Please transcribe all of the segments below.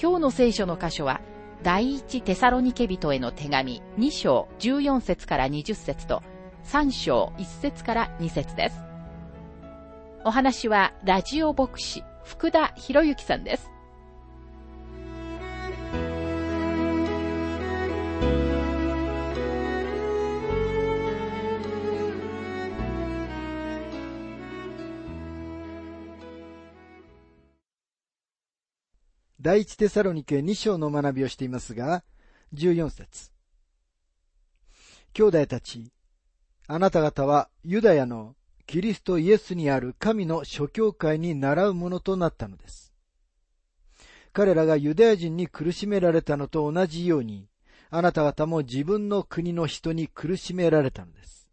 今日の聖書の箇所は、第一テサロニケ人への手紙2章14節から20節と、3章1節から2節です。お話は、ラジオ牧師、福田博之さんです。第一テサロニケ2章の学びをしていますが、14節兄弟たち、あなた方はユダヤのキリストイエスにある神の諸教会に習うものとなったのです。彼らがユダヤ人に苦しめられたのと同じように、あなた方も自分の国の人に苦しめられたのです。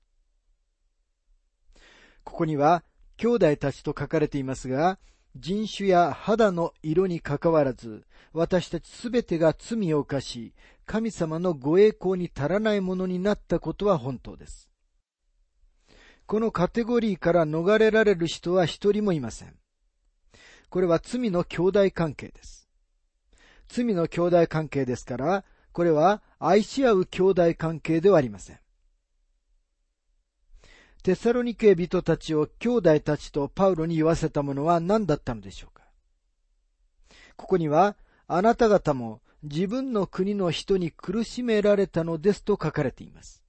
ここには、兄弟たちと書かれていますが、人種や肌の色にかかわらず、私たちすべてが罪を犯し、神様のご栄光に足らないものになったことは本当です。このカテゴリーから逃れられる人は一人もいません。これは罪の兄弟関係です。罪の兄弟関係ですから、これは愛し合う兄弟関係ではありません。テサロニケ人たちを兄弟たちとパウロに言わせたものは何だったのでしょうか？ここには、あなた方も自分の国の人に苦しめられたのですと書かれています。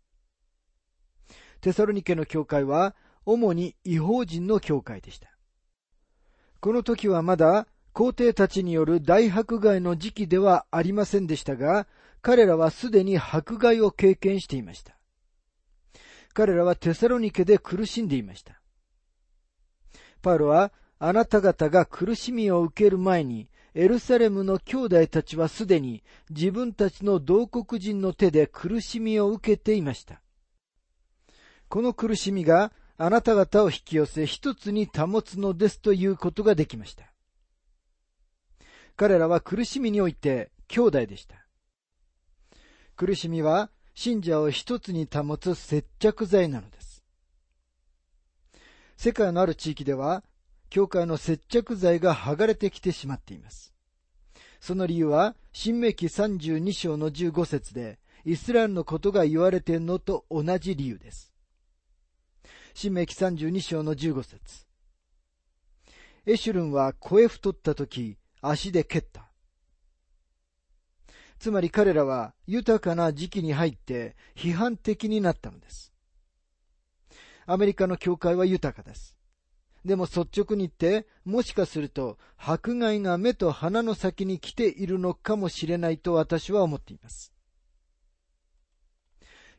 テサロニケの教会は、主に違法人の教会でした。この時はまだ皇帝たちによる大迫害の時期ではありませんでしたが、彼らはすでに迫害を経験していました。彼らはテサロニケで苦しんでいました。パウロは、あなた方が苦しみを受ける前に、エルサレムの兄弟たちはすでに自分たちの同国人の手で苦しみを受けていました。この苦しみがあなた方を引き寄せ一つに保つのですということができました。彼らは苦しみにおいて兄弟でした。苦しみは信者を一つに保つ接着剤なのです。世界のある地域では、教会の接着剤が剥がれてきてしまっています。その理由は、新明記32章の15節で、イスラエルのことが言われているのと同じ理由です。新明記32章の15節エシュルンは声太った時、足で蹴った。つまり彼らは豊かな時期に入って批判的になったのです。アメリカの教会は豊かです。でも率直に言って、もしかすると迫害が目と鼻の先に来ているのかもしれないと私は思っています。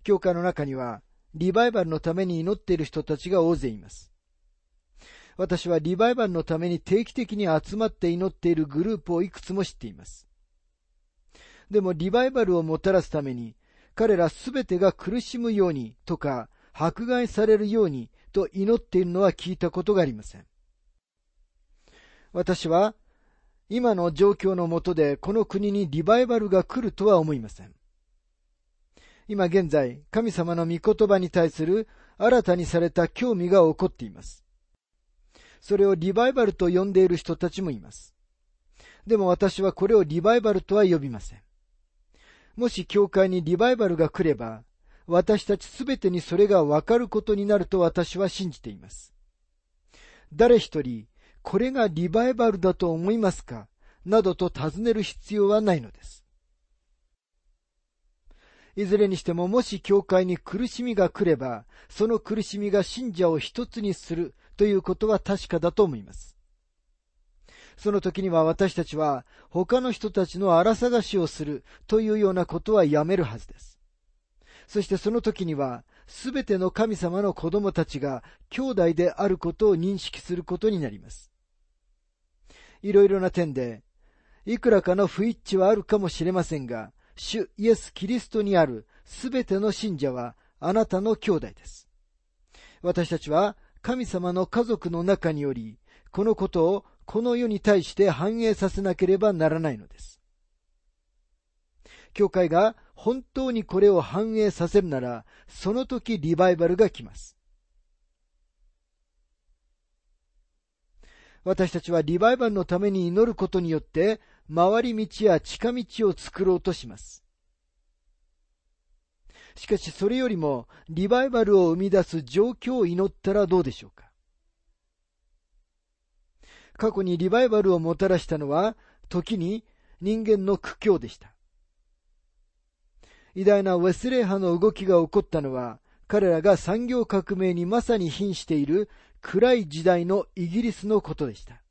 教会の中には、リバイバルのために祈っている人たちが大勢います。私はリバイバルのために定期的に集まって祈っているグループをいくつも知っています。でもリバイバルをもたらすために、彼らすべてが苦しむようにとか、迫害されるようにと祈っているのは聞いたことがありません。私は、今の状況のもとでこの国にリバイバルが来るとは思いません。今現在、神様の御言葉に対する新たにされた興味が起こっています。それをリバイバルと呼んでいる人たちもいます。でも私はこれをリバイバルとは呼びません。もし教会にリバイバルが来れば、私たちすべてにそれがわかることになると私は信じています。誰一人、これがリバイバルだと思いますかなどと尋ねる必要はないのです。いずれにしてももし教会に苦しみが来れば、その苦しみが信者を一つにするということは確かだと思います。その時には私たちは他の人たちの荒探しをするというようなことはやめるはずです。そしてその時にはすべての神様の子供たちが兄弟であることを認識することになります。いろいろな点で、いくらかの不一致はあるかもしれませんが、主イエス・キリストにあるすべての信者はあなたの兄弟です。私たちは神様の家族の中により、このことをこの世に対して反映させなければならないのです。教会が本当にこれを反映させるなら、その時リバイバルが来ます。私たちはリバイバルのために祈ることによって、回り道や近道を作ろうとします。しかしそれよりもリバイバルを生み出す状況を祈ったらどうでしょうか過去にリバイバルをもたらしたのは、時に人間の苦境でした。偉大なウェスレー派の動きが起こったのは、彼らが産業革命にまさに瀕している暗い時代のイギリスのことでした。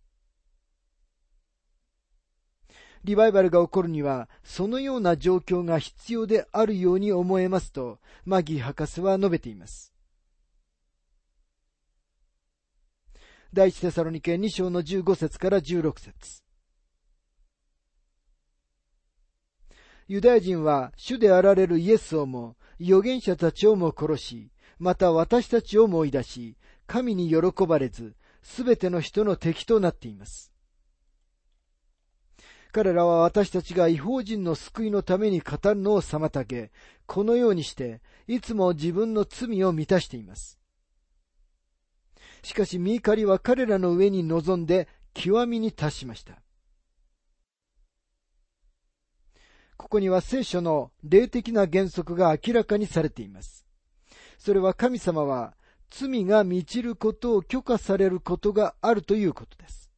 リバイバルが起こるには、そのような状況が必要であるように思えますと、マギー博士は述べています。第一テサロニケ2章の15節から16節ユダヤ人は主であられるイエスをも、預言者たちをも殺し、また私たちをも追い出し、神に喜ばれず、すべての人の敵となっています。彼らは私たちが違法人の救いのために語るのを妨げ、このようにして、いつも自分の罪を満たしています。しかし、ミーカリは彼らの上に臨んで、極みに達しました。ここには聖書の霊的な原則が明らかにされています。それは神様は罪が満ちることを許可されることがあるということです。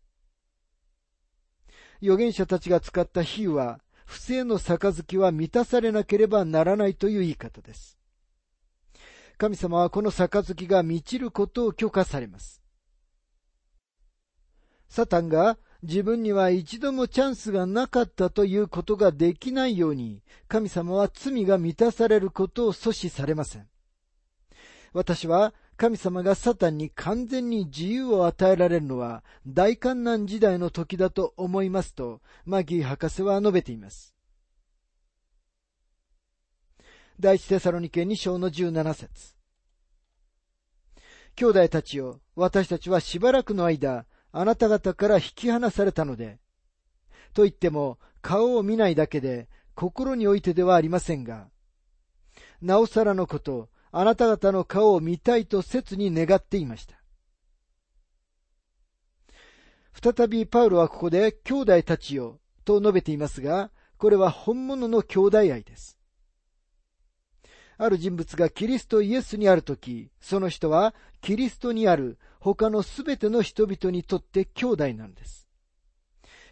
預言者たちが使った比喩は、不正の杯は満たされなければならないという言い方です。神様はこの杯が満ちることを許可されます。サタンが自分には一度もチャンスがなかったということができないように、神様は罪が満たされることを阻止されません。私は神様がサタンに完全に自由を与えられるのは大観難時代の時だと思いますと、マギー博士は述べています。第一テサロニケ2章の17節兄弟たちよ、私たちはしばらくの間、あなた方から引き離されたので、と言っても顔を見ないだけで心においてではありませんが、なおさらのこと、あなた方の顔を見たいと切に願っていました。再びパウロはここで兄弟たちよと述べていますが、これは本物の兄弟愛です。ある人物がキリストイエスにあるとき、その人はキリストにある他のすべての人々にとって兄弟なんです。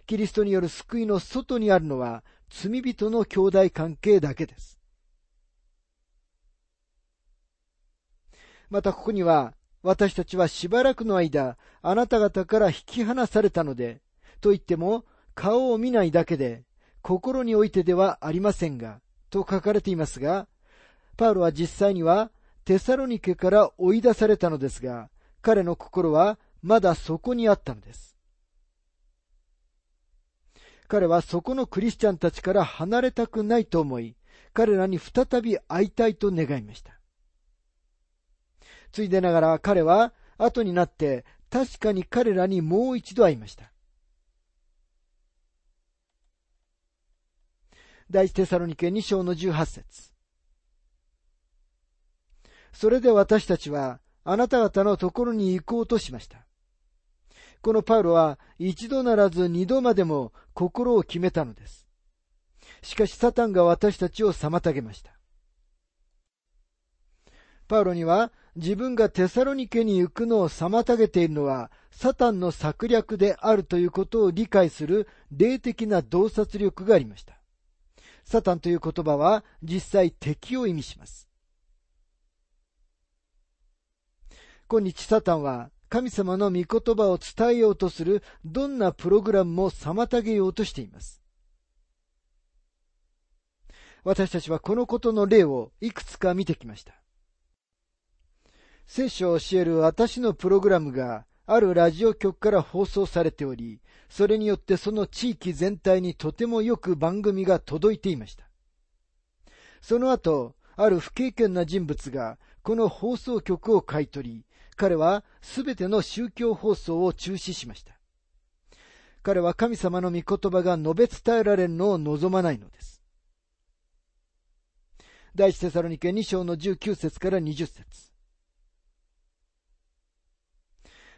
キリストによる救いの外にあるのは罪人の兄弟関係だけです。またここには、私たちはしばらくの間、あなた方から引き離されたので、と言っても、顔を見ないだけで、心においてではありませんが、と書かれていますが、パウロは実際には、テサロニケから追い出されたのですが、彼の心はまだそこにあったのです。彼はそこのクリスチャンたちから離れたくないと思い、彼らに再び会いたいと願いました。ついでながら彼は後になって確かに彼らにもう一度会いました。第一テサロニケ2章の18節それで私たちはあなた方のところに行こうとしました。このパウロは一度ならず二度までも心を決めたのです。しかしサタンが私たちを妨げました。パウロには自分がテサロニケに行くのを妨げているのは、サタンの策略であるということを理解する霊的な洞察力がありました。サタンという言葉は実際敵を意味します。今日サタンは神様の御言葉を伝えようとするどんなプログラムも妨げようとしています。私たちはこのことの例をいくつか見てきました。聖書を教える私のプログラムがあるラジオ局から放送されており、それによってその地域全体にとてもよく番組が届いていました。その後、ある不経験な人物がこの放送局を買い取り、彼はすべての宗教放送を中止しました。彼は神様の御言葉が述べ伝えられるのを望まないのです。第一テサロニケ2章の19節から20節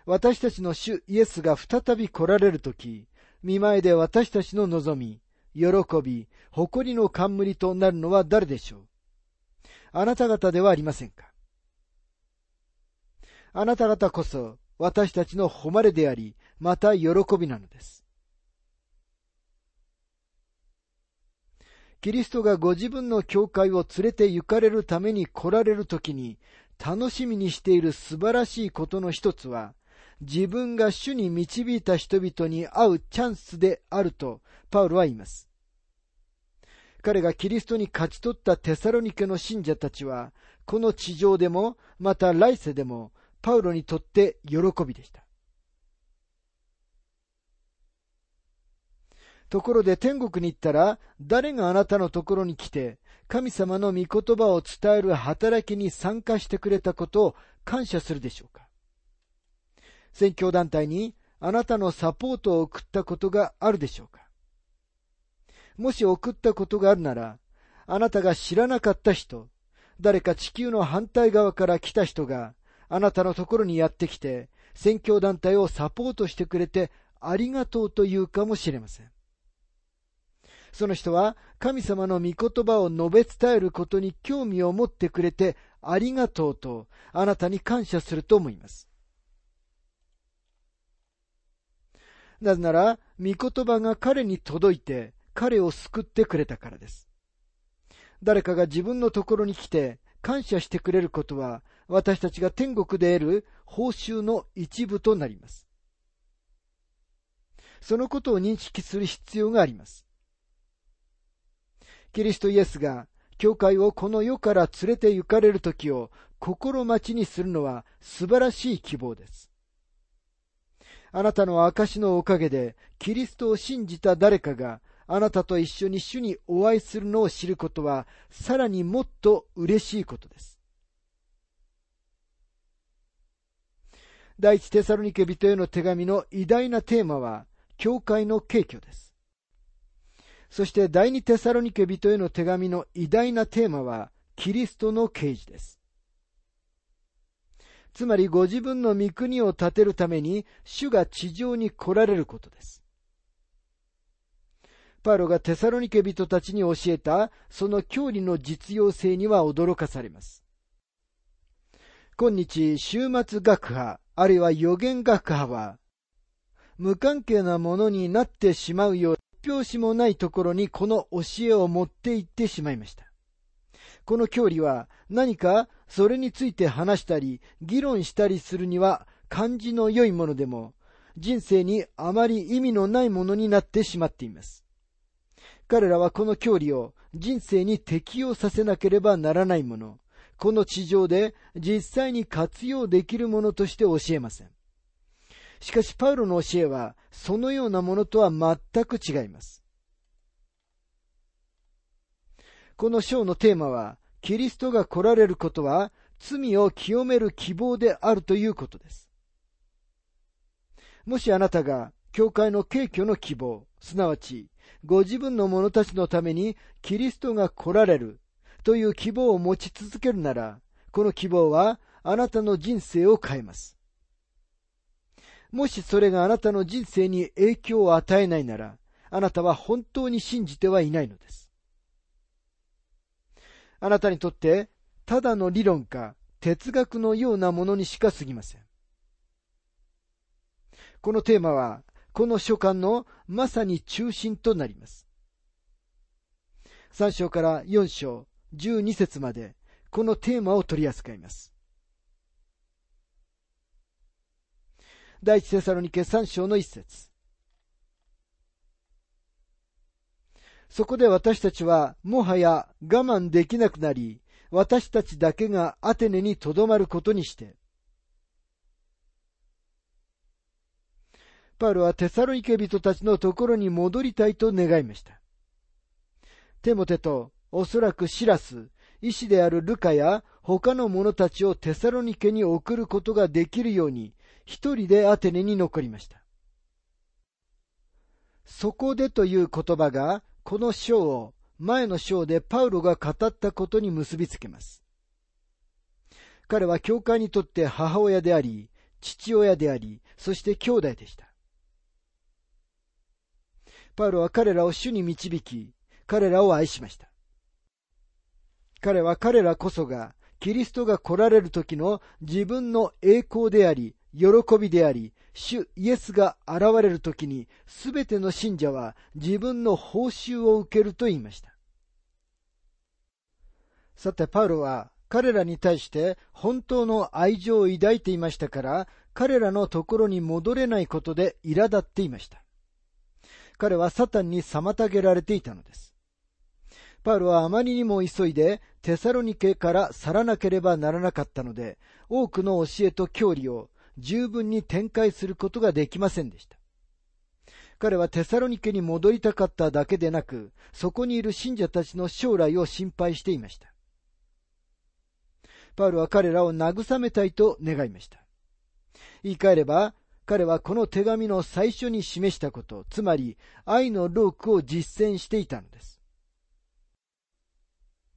私たちの主イエスが再び来られるとき、見前で私たちの望み、喜び、誇りの冠となるのは誰でしょう？あなた方ではありませんか？あなた方こそ私たちの誉れであり、また喜びなのです。キリストがご自分の教会を連れて行かれるために来られるときに楽しみにしている素晴らしいことの一つは、自分が主に導いた人々に会うチャンスであるとパウロは言います。彼がキリストに勝ち取ったテサロニケの信者たちは、この地上でも、また来世でも、パウロにとって喜びでした。ところで天国に行ったら、誰があなたのところに来て、神様の御言葉を伝える働きに参加してくれたことを感謝するでしょうか宣教団体にあなたのサポートを送ったことがあるでしょうかもし送ったことがあるなら、あなたが知らなかった人、誰か地球の反対側から来た人が、あなたのところにやってきて、宣教団体をサポートしてくれてありがとうと言うかもしれません。その人は神様の御言葉を述べ伝えることに興味を持ってくれてありがとうとあなたに感謝すると思います。なぜなら、御言葉が彼に届いて、彼を救ってくれたからです。誰かが自分のところに来て感謝してくれることは、私たちが天国で得る報酬の一部となります。そのことを認識する必要があります。キリストイエスが、教会をこの世から連れて行かれる時を心待ちにするのは素晴らしい希望です。あなたの証のおかげで、キリストを信じた誰かが、あなたと一緒に主にお会いするのを知ることは、さらにもっと嬉しいことです。第一テサロニケ人への手紙の偉大なテーマは、教会の敬虚です。そして第二テサロニケ人への手紙の偉大なテーマは、キリストの啓示です。つまりご自分の御国を建てるために主が地上に来られることです。パウロがテサロニケ人たちに教えたその教理の実用性には驚かされます。今日、終末学派、あるいは予言学派は、無関係なものになってしまうよう、拍子もないところにこの教えを持って行ってしまいました。この教理は何かそれについて話したり、議論したりするには感じの良いものでも、人生にあまり意味のないものになってしまっています。彼らはこの教理を人生に適用させなければならないもの、この地上で実際に活用できるものとして教えません。しかしパウロの教えはそのようなものとは全く違います。この章のテーマは、キリストが来られることは、罪を清める希望であるということです。もしあなたが、教会の敬虚の希望、すなわち、ご自分の者たちのためにキリストが来られるという希望を持ち続けるなら、この希望はあなたの人生を変えます。もしそれがあなたの人生に影響を与えないなら、あなたは本当に信じてはいないのです。あなたにとってただの理論か哲学のようなものにしか過ぎません。このテーマは、この書簡のまさに中心となります。3章から4章、12節まで、このテーマを取り扱います。第一テサロニケ3章の一節そこで私たちはもはや我慢できなくなり、私たちだけがアテネにとどまることにして、パウロはテサロニケ人たちのところに戻りたいと願いました。テモテとおそらくシラス、医師であるルカや他の者たちをテサロニケに送ることができるように一人でアテネに残りました。そこでという言葉がこの章を前の章でパウロが語ったことに結びつけます。彼は教会にとって母親であり、父親であり、そして兄弟でした。パウロは彼らを主に導き、彼らを愛しました。彼は彼らこそが、キリストが来られる時の自分の栄光であり、喜びであり、主イエスが現れる時に、すべての信者は自分の報酬を受けると言いました。さて、パウロは彼らに対して本当の愛情を抱いていましたから、彼らのところに戻れないことで苛立っていました。彼はサタンに妨げられていたのです。パウロはあまりにも急いでテサロニケから去らなければならなかったので、多くの教えと教理を十分に展開することができませんでした。彼はテサロニケに戻りたかっただけでなく、そこにいる信者たちの将来を心配していました。パウロは彼らを慰めたいと願いました。言い換えれば、彼はこの手紙の最初に示したこと、つまり愛のロークを実践していたのです。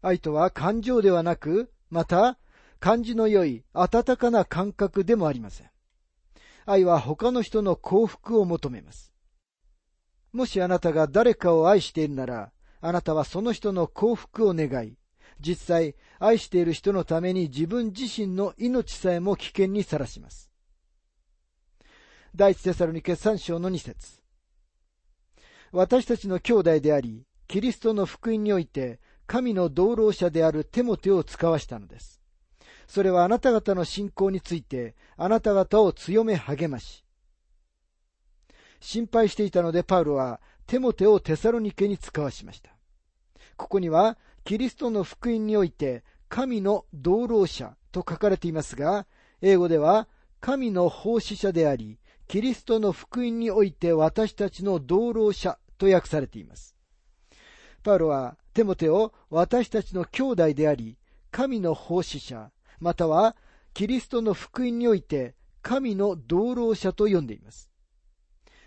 愛とは感情ではなく、また、感じの良い温かな感覚でもありません。愛は他の人の幸福を求めます。もしあなたが誰かを愛しているなら、あなたはその人の幸福を願い、実際、愛している人のために自分自身の命さえも危険にさらします。第一テサロニケ三章の二節私たちの兄弟であり、キリストの福音において、神の道路者であるテモテを使わしたのです。それはあなた方の信仰について、あなた方を強め励まし、心配していたのでパウロはテモテをテサロニケに使わしました。ここにはキリストの福音において神の道路者と書かれていますが、英語では神の奉仕者であり、キリストの福音において私たちの道路者と訳されています。パウロはテモテを私たちの兄弟であり、神の奉仕者、またはキリストの福音において神の道路者と呼んでいます。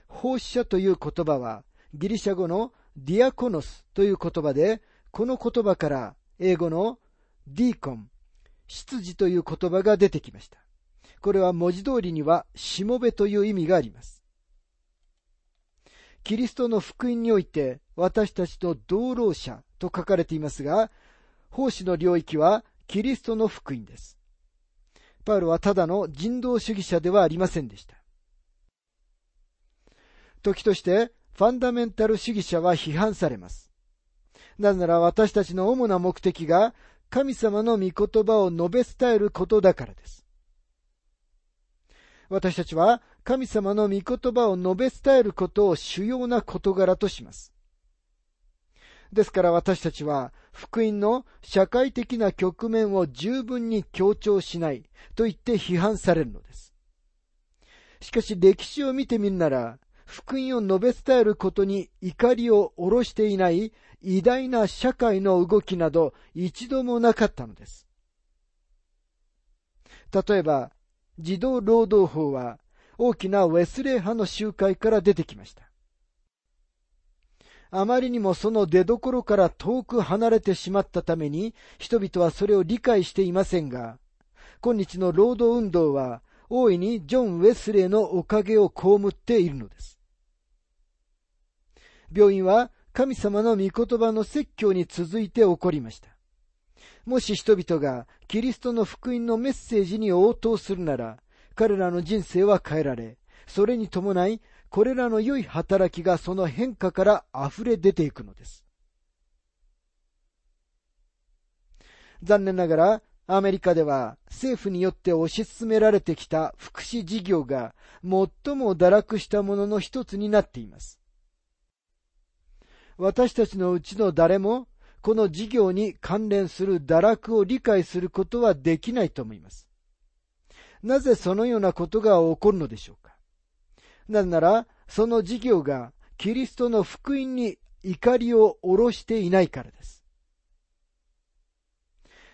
奉仕者という言葉はギリシャ語のディアコノスという言葉でこの言葉から英語のディーコン、執事という言葉が出てきました。これは文字通りにはしもべという意味があります。キリストの福音において私たちと同労者と書かれていますが、奉仕の領域はキリストの福音です。パウロはただの人道主義者ではありませんでした。時としてファンダメンタル主義者は批判されます。なぜなら私たちの主な目的が神様の御言葉を述べ伝えることだからです。私たちは神様の御言葉を述べ伝えることを主要な事柄とします。ですから私たちは福音の社会的な局面を十分に強調しないと言って批判されるのです。しかし歴史を見てみるなら、福音を述べ伝えることに怒りを下ろしていない偉大な社会の動きなど一度もなかったのです。例えば、児童労働法は大きなウェスレー派の集会から出てきました。あまりにもその出どころから遠く離れてしまったために人々はそれを理解していませんが、今日の労働運動は大いにジョン・ウェスレーのおかげを被っているのです。病院は神様の御言葉の説教に続いて起こりました。もし人々がキリストの福音のメッセージに応答するなら、彼らの人生は変えられ、それに伴い、これらの良い働きがその変化から溢れ出ていくのです。残念ながら、アメリカでは政府によって推し進められてきた福祉事業が最も堕落したものの一つになっています。私たちのうちの誰も、この事業に関連する堕落を理解することはできないと思います。なぜそのようなことが起こるのでしょうか？なぜなら、その事業がキリストの福音に怒りを下ろしていないからです。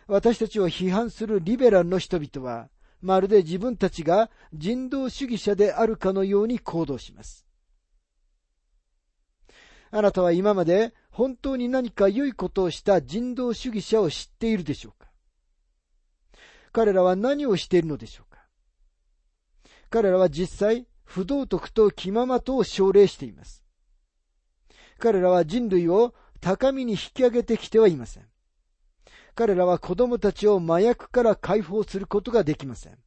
私たちを批判するリベラルの人々は、まるで自分たちが人道主義者であるかのように行動します。あなたは今まで本当に何か良いことをした人道主義者を知っているでしょうか？彼らは何をしているのでしょうか？彼らは実際、不道徳と気ままとを奨励しています。彼らは人類を高みに引き上げてきてはいません。彼らは子供たちを麻薬から解放することができません。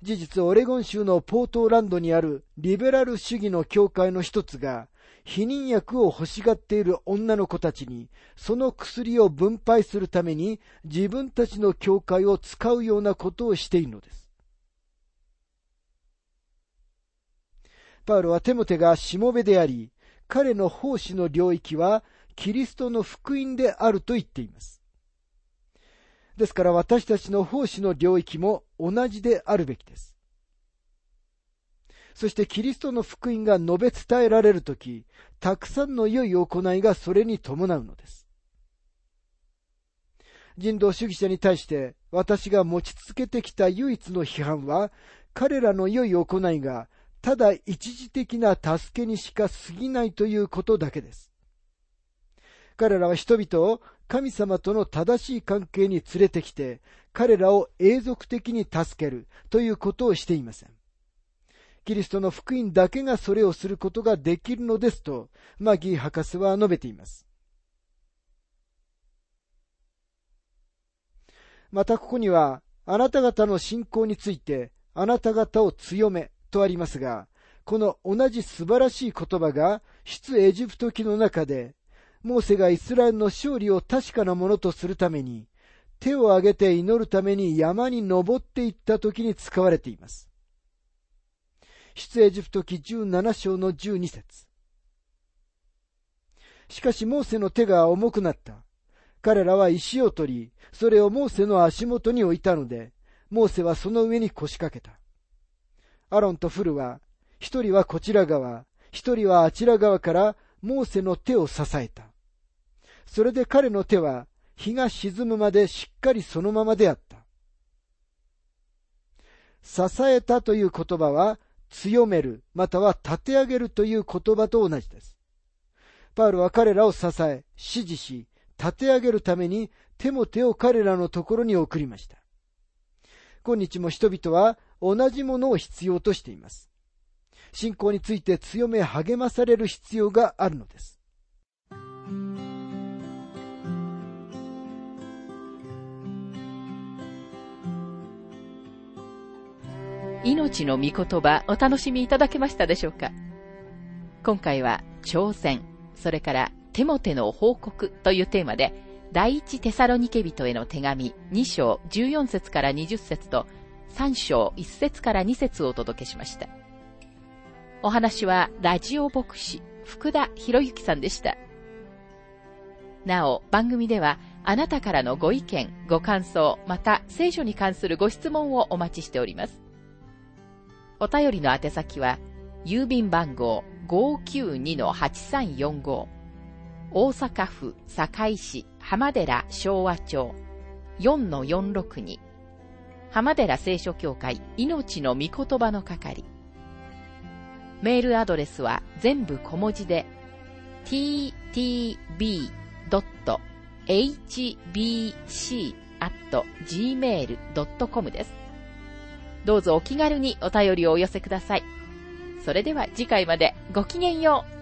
事実、オレゴン州のポートランドにあるリベラル主義の教会の一つが、避妊薬を欲しがっている女の子たちに、その薬を分配するために自分たちの教会を使うようなことをしているのです。パウロはテモテがしもべであり、彼の奉仕の領域はキリストの福音であると言っています。ですから私たちの奉仕の領域も同じであるべきです。そしてキリストの福音が述べ伝えられるとき、たくさんの良い行いがそれに伴うのです。人道主義者に対して私が持ち続けてきた唯一の批判は、彼らの良い行いがただ一時的な助けにしか過ぎないということだけです。彼らは人々を神様との正しい関係に連れてきて、彼らを永続的に助けるということをしていません。キリストの福音だけがそれをすることができるのですと、マギー博士は述べています。またここには、あなた方の信仰について、あなた方を強めとありますが、この同じ素晴らしい言葉が、出エジプト記の中で、モーセがイスラエルの勝利を確かなものとするために、手を挙げて祈るために山に登っていった時に使われています。出エジプト記17章の12節しかしモーセの手が重くなった。彼らは石を取り、それをモーセの足元に置いたので、モーセはその上に腰掛けた。アロンとフルは、一人はこちら側、一人はあちら側からモーセの手を支えた。それで彼の手は日が沈むまでしっかりそのままであった。支えたという言葉は強める、または立て上げるという言葉と同じです。パウロは彼らを支え、指示し、立て上げるために手も手を彼らのところに送りました。今日も人々は同じものを必要としています。信仰について強め励まされる必要があるのです。命の御言葉お楽しみいただけましたでしょうか？今回は挑戦、それからテモテの報告というテーマで第一テサロニケ人への手紙2章14節から20節と3章1節から2節をお届けしました。お話はラジオ牧師福田博之さんでした。なお、番組ではあなたからのご意見、ご感想、また聖書に関するご質問をお待ちしております。お便りの宛先は、郵便番号592-8345大阪府堺市浜寺昭和町4-462浜寺聖書協会命の御言葉の係メールアドレスは全部小文字で ttb.hbc.gmail.com です。どうぞお気軽にお便りをお寄せください。それでは次回までごきげんよう。